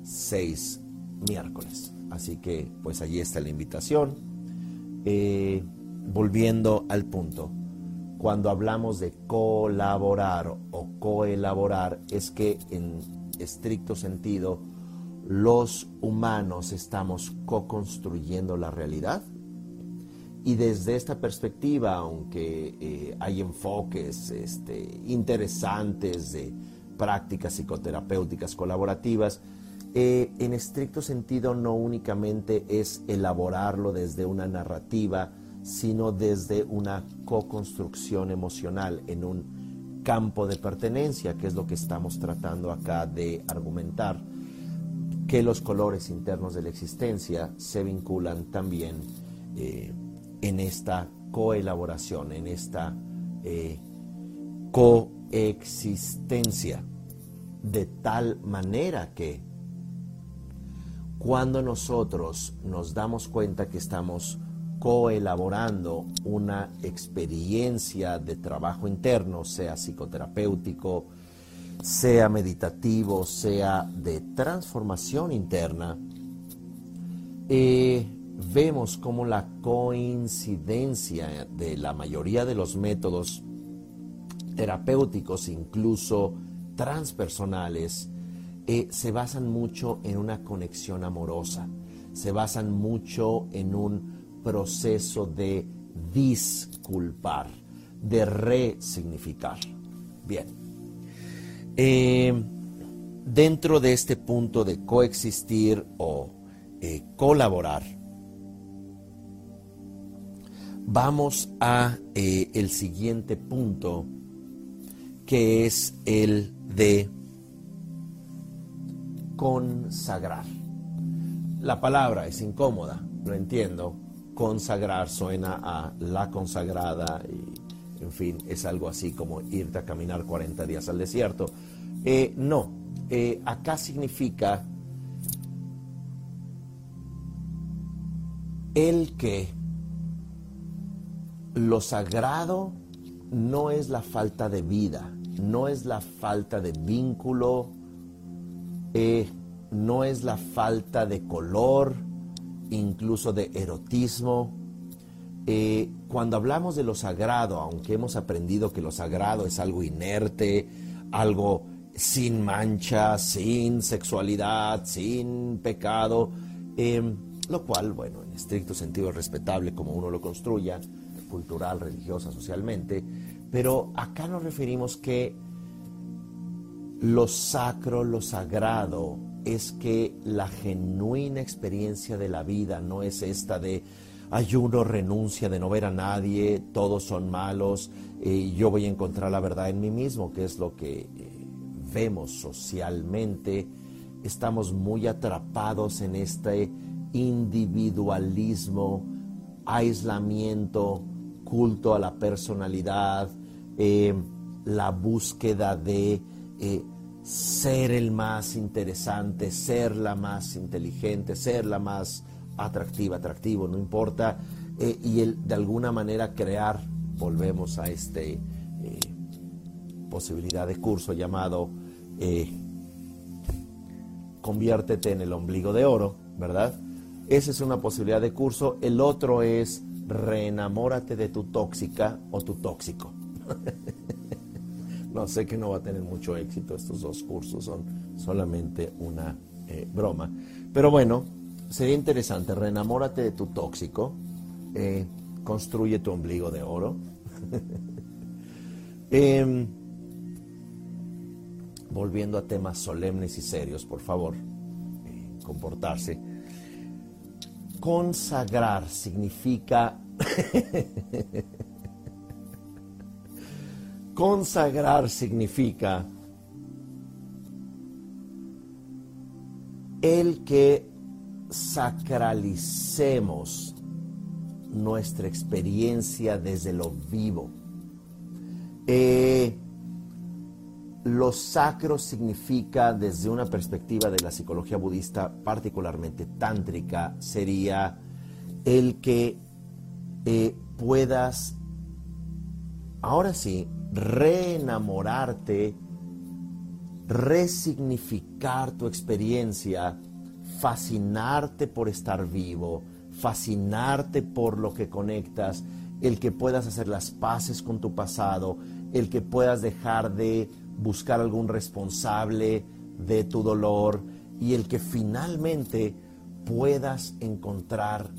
seis miércoles. Así que pues allí está la invitación. Eh, volviendo al punto, cuando hablamos de colaborar o coelaborar, es que en estricto sentido los humanos estamos co-construyendo la realidad. Y desde esta perspectiva, aunque eh, hay enfoques este, interesantes de prácticas psicoterapéuticas colaborativas, eh, en estricto sentido no únicamente es elaborarlo desde una narrativa, sino desde una co-construcción emocional en un campo de pertenencia, que es lo que estamos tratando acá de argumentar, que los colores internos de la existencia se vinculan también eh, en esta coelaboración, en esta eh, coexistencia, de tal manera que cuando nosotros nos damos cuenta que estamos coelaborando una experiencia de trabajo interno, sea psicoterapéutico, sea meditativo, sea de transformación interna, eh, vemos como la coincidencia de la mayoría de los métodos terapéuticos, incluso transpersonales, eh, se basan mucho en una conexión amorosa, se basan mucho en un proceso de disculpar, de resignificar. Bien. Eh, dentro de este punto de coexistir o eh, colaborar, vamos a el siguiente punto que es el de consagrar. La palabra es incómoda, lo entiendo. Consagrar suena a la consagrada y, en fin, es algo así como irte a caminar 40 días al desierto. Eh, no, eh, acá significa el que lo sagrado no es la falta de vida, no es la falta de vínculo, eh, no es la falta de color, incluso de erotismo. Eh, cuando hablamos de lo sagrado, aunque hemos aprendido que lo sagrado es algo inerte, algo sin mancha, sin sexualidad, sin pecado, em, lo cual, bueno, en estricto sentido es respetable como uno lo construya, cultural, religiosa, socialmente, pero acá nos referimos que lo sacro, lo sagrado, es que la genuina experiencia de la vida no es esta de ayuno, renuncia, de no ver a nadie, todos son malos, y yo voy a encontrar la verdad en mí mismo, que es lo que eh, vemos socialmente. Estamos muy atrapados en este individualismo, aislamiento, culto a la personalidad, eh, la búsqueda de eh, ser el más interesante, ser la más inteligente, ser la más atractiva, atractivo, no importa, eh, y el, de alguna manera crear, volvemos a esta eh, posibilidad de curso llamado Conviértete en el ombligo de oro, ¿verdad? Esa es una posibilidad de curso. El otro es reenamórate de tu tóxica o tu tóxico. No, sé que no va a tener mucho éxito estos dos cursos, son solamente una eh, broma. Pero bueno, sería interesante, reenamórate de tu tóxico, eh, construye tu ombligo de oro. Em, volviendo a temas solemnes y serios, por favor, eh, comportarse. Consagrar significa Consagrar significa el que sacralicemos nuestra experiencia desde lo vivo. Eh, lo sacro significa, desde una perspectiva de la psicología budista, particularmente tántrica, sería el que eh, puedas, ahora sí, reenamorarte, resignificar tu experiencia, fascinarte por estar vivo, fascinarte por lo que conectas, el que puedas hacer las paces con tu pasado, el que puedas dejar de buscar algún responsable de tu dolor y el que finalmente puedas encontrar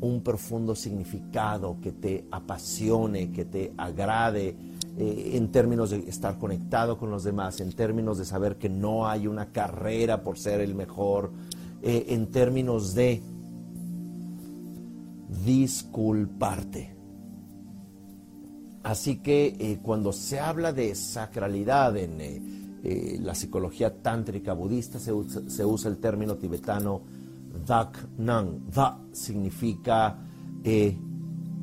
un profundo significado que te apasione, que te agrade, eh, en términos de estar conectado con los demás, en términos de saber que no hay una carrera por ser el mejor, eh, en términos de disculparte. Así que eh, cuando se habla de sacralidad en la psicología tántrica budista, se usa, el término tibetano Dak Nang. Da significa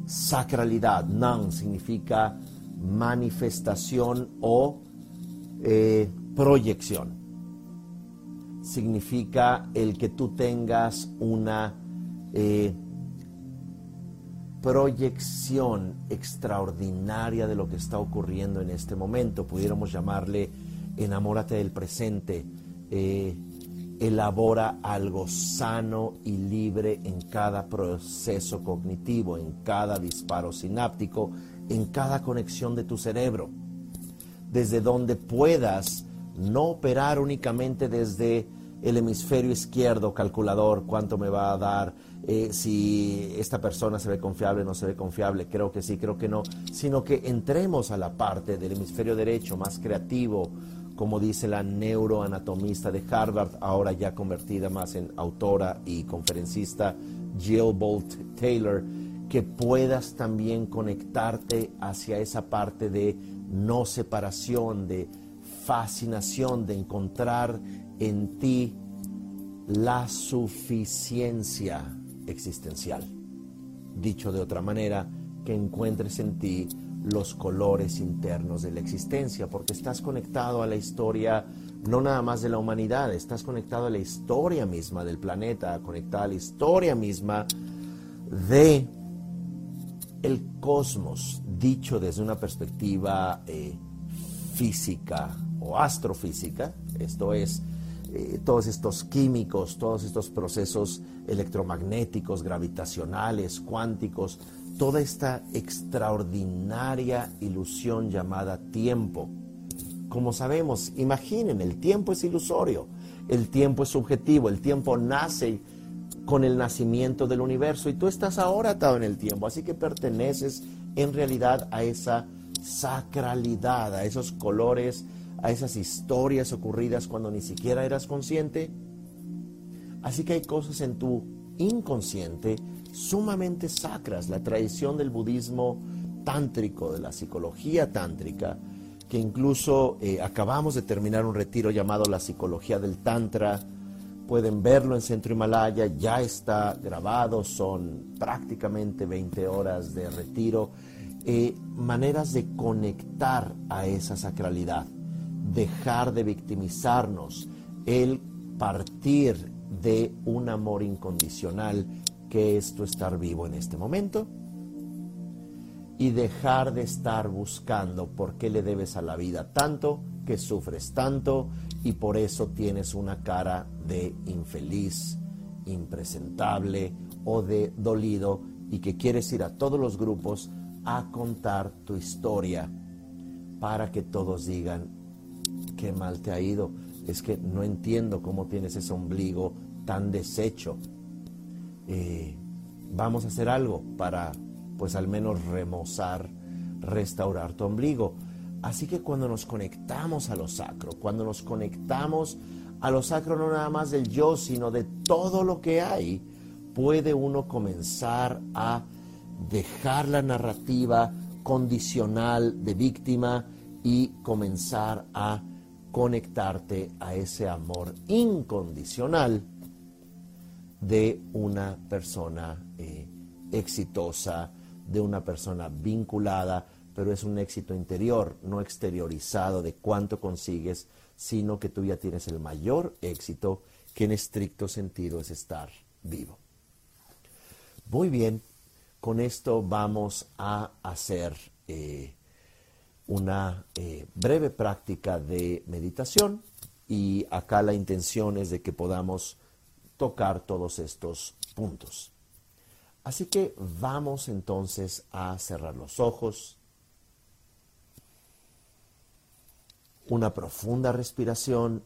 sacralidad, Nang significa manifestación o eh, proyección. Significa el que tú tengas una eh, proyección extraordinaria de lo que está ocurriendo en este momento. Pudiéramos llamarle enamórate del presente. Eh, elabora algo sano y libre en cada proceso cognitivo, en cada disparo sináptico en cada conexión de tu cerebro, desde donde puedas no operar únicamente desde el hemisferio izquierdo, calculador, cuánto me va a dar, eh, si esta persona se ve confiable o no se ve confiable, creo que sí, creo que no, sino que entremos a la parte del hemisferio derecho más creativo, como dice la neuroanatomista de Harvard, ahora ya convertida más en autora y conferencista, Jill Bolt Taylor, que puedas también conectarte hacia esa parte de no separación, de fascinación, de encontrar en ti la suficiencia existencial. Dicho de otra manera, que encuentres en ti los colores internos de la existencia, porque estás conectado a la historia no nada más de la humanidad, estás conectado a la historia misma del planeta, conectado a la historia misma de el cosmos, dicho desde una perspectiva eh, física o astrofísica, esto es, eh, todos estos químicos, todos estos procesos electromagnéticos, gravitacionales, cuánticos, toda esta extraordinaria ilusión llamada tiempo. Como sabemos, imaginen, el tiempo es ilusorio, el tiempo es subjetivo, el tiempo nace con el nacimiento del universo y tú estás ahora atado en el tiempo, así que perteneces en realidad a esa sacralidad, a esos colores, a esas historias ocurridas cuando ni siquiera eras consciente. Así que hay cosas en tu inconsciente sumamente sacras, la tradición del budismo tántrico, de la psicología tántrica, que incluso eh, acabamos de terminar un retiro llamado la psicología del tantra, pueden verlo en Centro Himalaya, ya está grabado, son prácticamente 20 horas de retiro, eh, maneras de conectar a esa sacralidad, dejar de victimizarnos, el partir de un amor incondicional que es tu estar vivo en este momento y dejar de estar buscando por qué le debes a la vida tanto, que sufres tanto y por eso tienes una cara de infeliz, impresentable o de dolido y que quieres ir a todos los grupos a contar tu historia para que todos digan qué mal te ha ido. Es que no entiendo cómo tienes ese ombligo tan deshecho. Eh, vamos a hacer algo para, pues al menos remozar, restaurar tu ombligo. Así que cuando nos conectamos a lo sacro, cuando nos conectamos a lo sacro no nada más del yo, sino de todo lo que hay, puede uno comenzar a dejar la narrativa condicional de víctima y comenzar a conectarte a ese amor incondicional de una persona eh, exitosa, de una persona vinculada, pero es un éxito interior, no exteriorizado de cuánto consigues, sino que tú ya tienes el mayor éxito, que en estricto sentido es estar vivo. Muy bien, con esto vamos a hacer eh, una eh, breve práctica de meditación y acá la intención es de que podamos tocar todos estos puntos. Así que vamos entonces a cerrar los ojos. Una profunda respiración.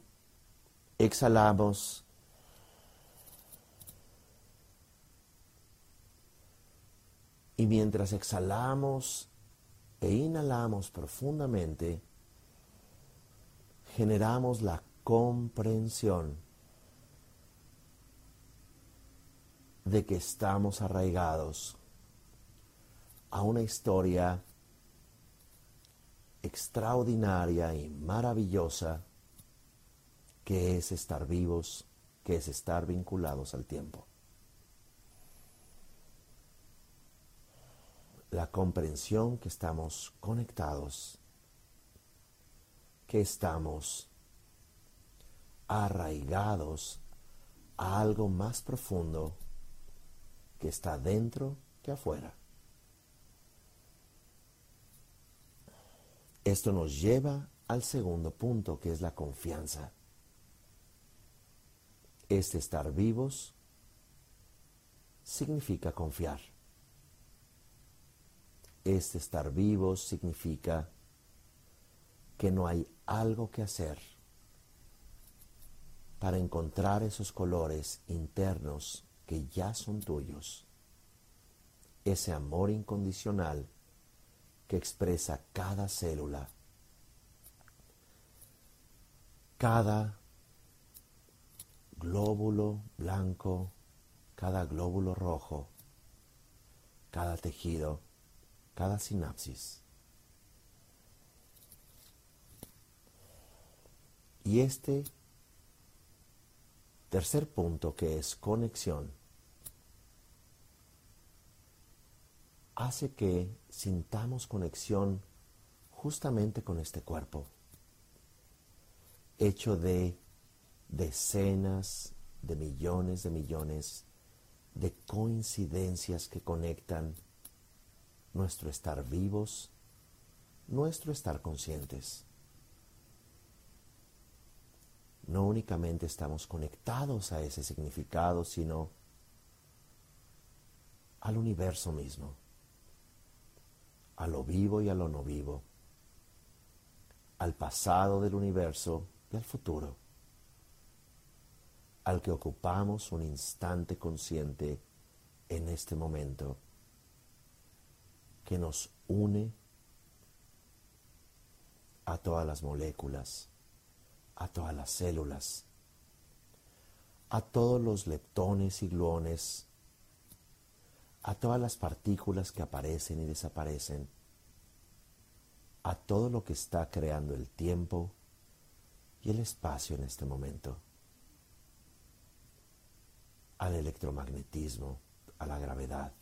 Exhalamos. Y mientras exhalamos e inhalamos profundamente, generamos la comprensión de que estamos arraigados a una historia extraordinaria y maravillosa que es estar vivos, que es estar vinculados al tiempo. La comprensión que estamos conectados, que estamos arraigados a algo más profundo que está dentro que afuera. Esto nos lleva al segundo punto, que es la confianza. Este estar vivos significa confiar. Este estar vivos significa que no hay algo que hacer para encontrar esos colores internos que ya son tuyos. Ese amor incondicional que expresa cada célula, cada glóbulo blanco, cada glóbulo rojo, cada tejido, cada sinapsis. Y este tercer punto que es conexión hace que sintamos conexión justamente con este cuerpo, hecho de decenas de millones de millones de coincidencias que conectan nuestro estar vivos, nuestro estar conscientes. No únicamente estamos conectados a ese significado, sino al universo mismo, a lo vivo y a lo no vivo, al pasado del universo y al futuro al que ocupamos un instante consciente en este momento, que nos une a todas las moléculas, a todas las células, a todos los leptones y gluones, a todas las partículas que aparecen y desaparecen, a todo lo que está creando el tiempo y el espacio en este momento al electromagnetismo, a la gravedad.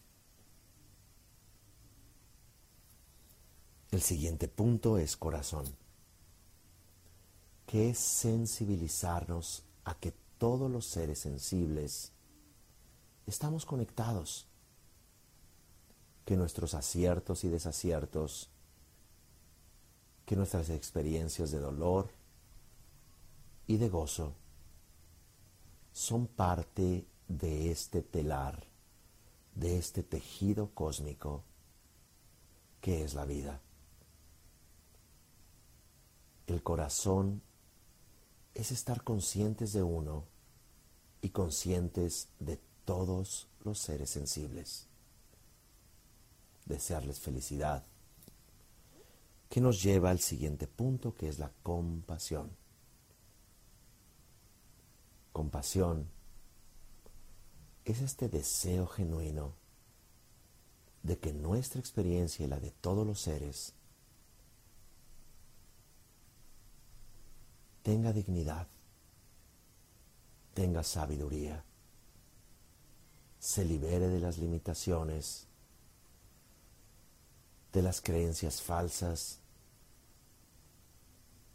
El siguiente punto es corazón, que es sensibilizarnos a que todos los seres sensibles estamos conectados, que nuestros aciertos y desaciertos, que nuestras experiencias de dolor y de gozo son parte de este telar, de este tejido cósmico que es la vida. El corazón es estar conscientes de uno y conscientes de todos los seres sensibles. Desearles felicidad, que nos lleva al siguiente punto que es la compasión. Compasión es este deseo genuino de que nuestra experiencia y la de todos los seres tenga dignidad, tenga sabiduría, se libere de las limitaciones, de las creencias falsas,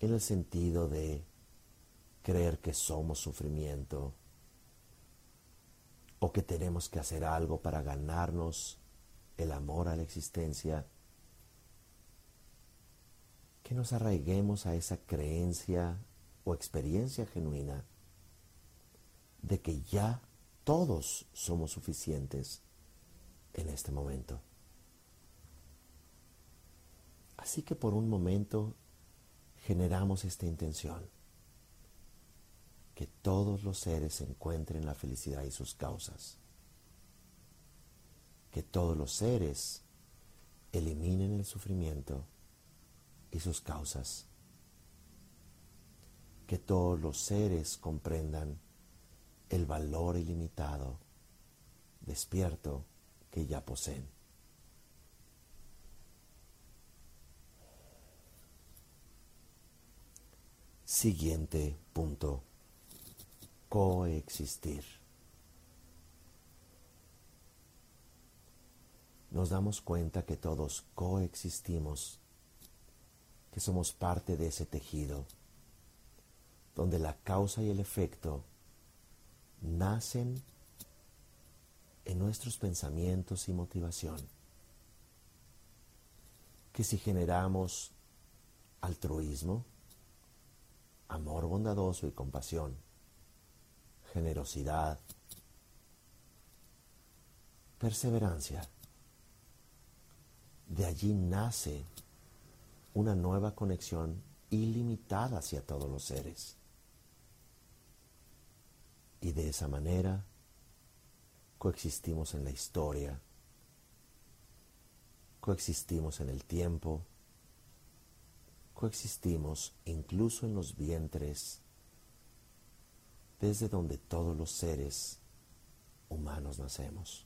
en el sentido de creer que somos sufrimiento, o que tenemos que hacer algo para ganarnos el amor a la existencia, que nos arraiguemos a esa creencia o experiencia genuina de que ya todos somos suficientes en este momento. Así que por un momento generamos esta intención que todos los seres encuentren la felicidad y sus causas. Que todos los seres eliminen el sufrimiento y sus causas. Que todos los seres comprendan el valor ilimitado, despierto, que ya poseen. Siguiente punto coexistir. Nos damos cuenta que todos coexistimos, que somos parte de ese tejido, donde la causa y el efecto nacen en nuestros pensamientos y motivación. Que si generamos altruismo, amor bondadoso y compasión, generosidad, perseverancia. De allí nace una nueva conexión ilimitada hacia todos los seres. Y de esa manera coexistimos en la historia, coexistimos en el tiempo, coexistimos incluso en los vientres, desde donde todos los seres humanos nacemos.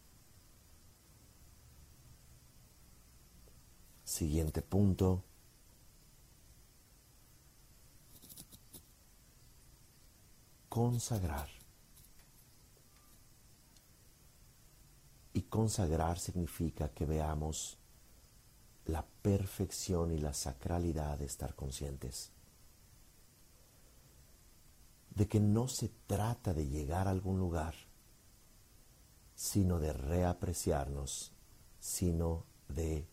Siguiente punto. Consagrar. Y consagrar significa que veamos la perfección y la sacralidad de estar conscientes. De que no se trata de llegar a algún lugar, sino de reapreciarnos, sino de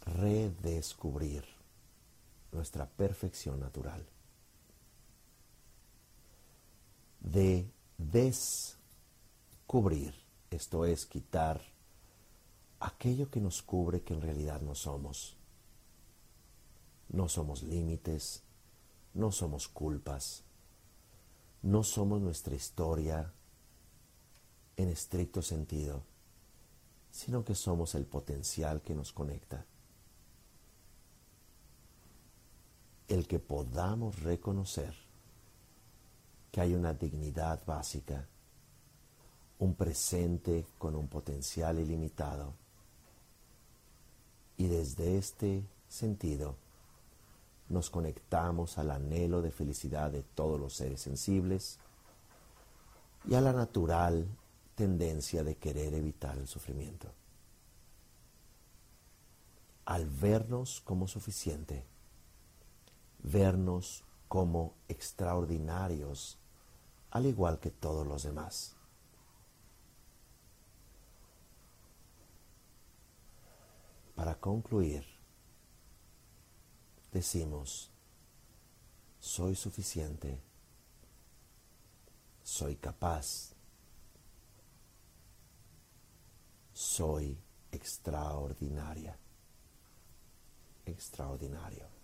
redescubrir nuestra perfección natural. De descubrir, esto es quitar aquello que nos cubre que en realidad no somos. No somos límites, no somos culpas, no somos nuestra historia en estricto sentido, sino que somos el potencial que nos conecta. El que podamos reconocer que hay una dignidad básica, un presente con un potencial ilimitado, y desde este sentido nos conectamos al anhelo de felicidad de todos los seres sensibles y a la natural tendencia de querer evitar el sufrimiento. Al vernos como suficiente, vernos como extraordinarios, al igual que todos los demás. Para concluir, decimos, soy suficiente, soy capaz, soy extraordinaria, extraordinario.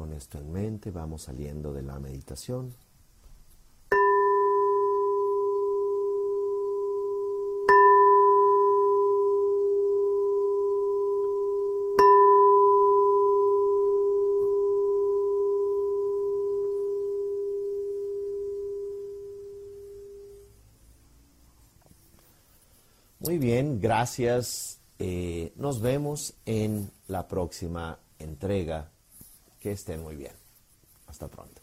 Con esto en mente vamos saliendo de la meditación. Muy bien, gracias. Eh, nos vemos en la próxima entrega que estén muy bien. Hasta pronto.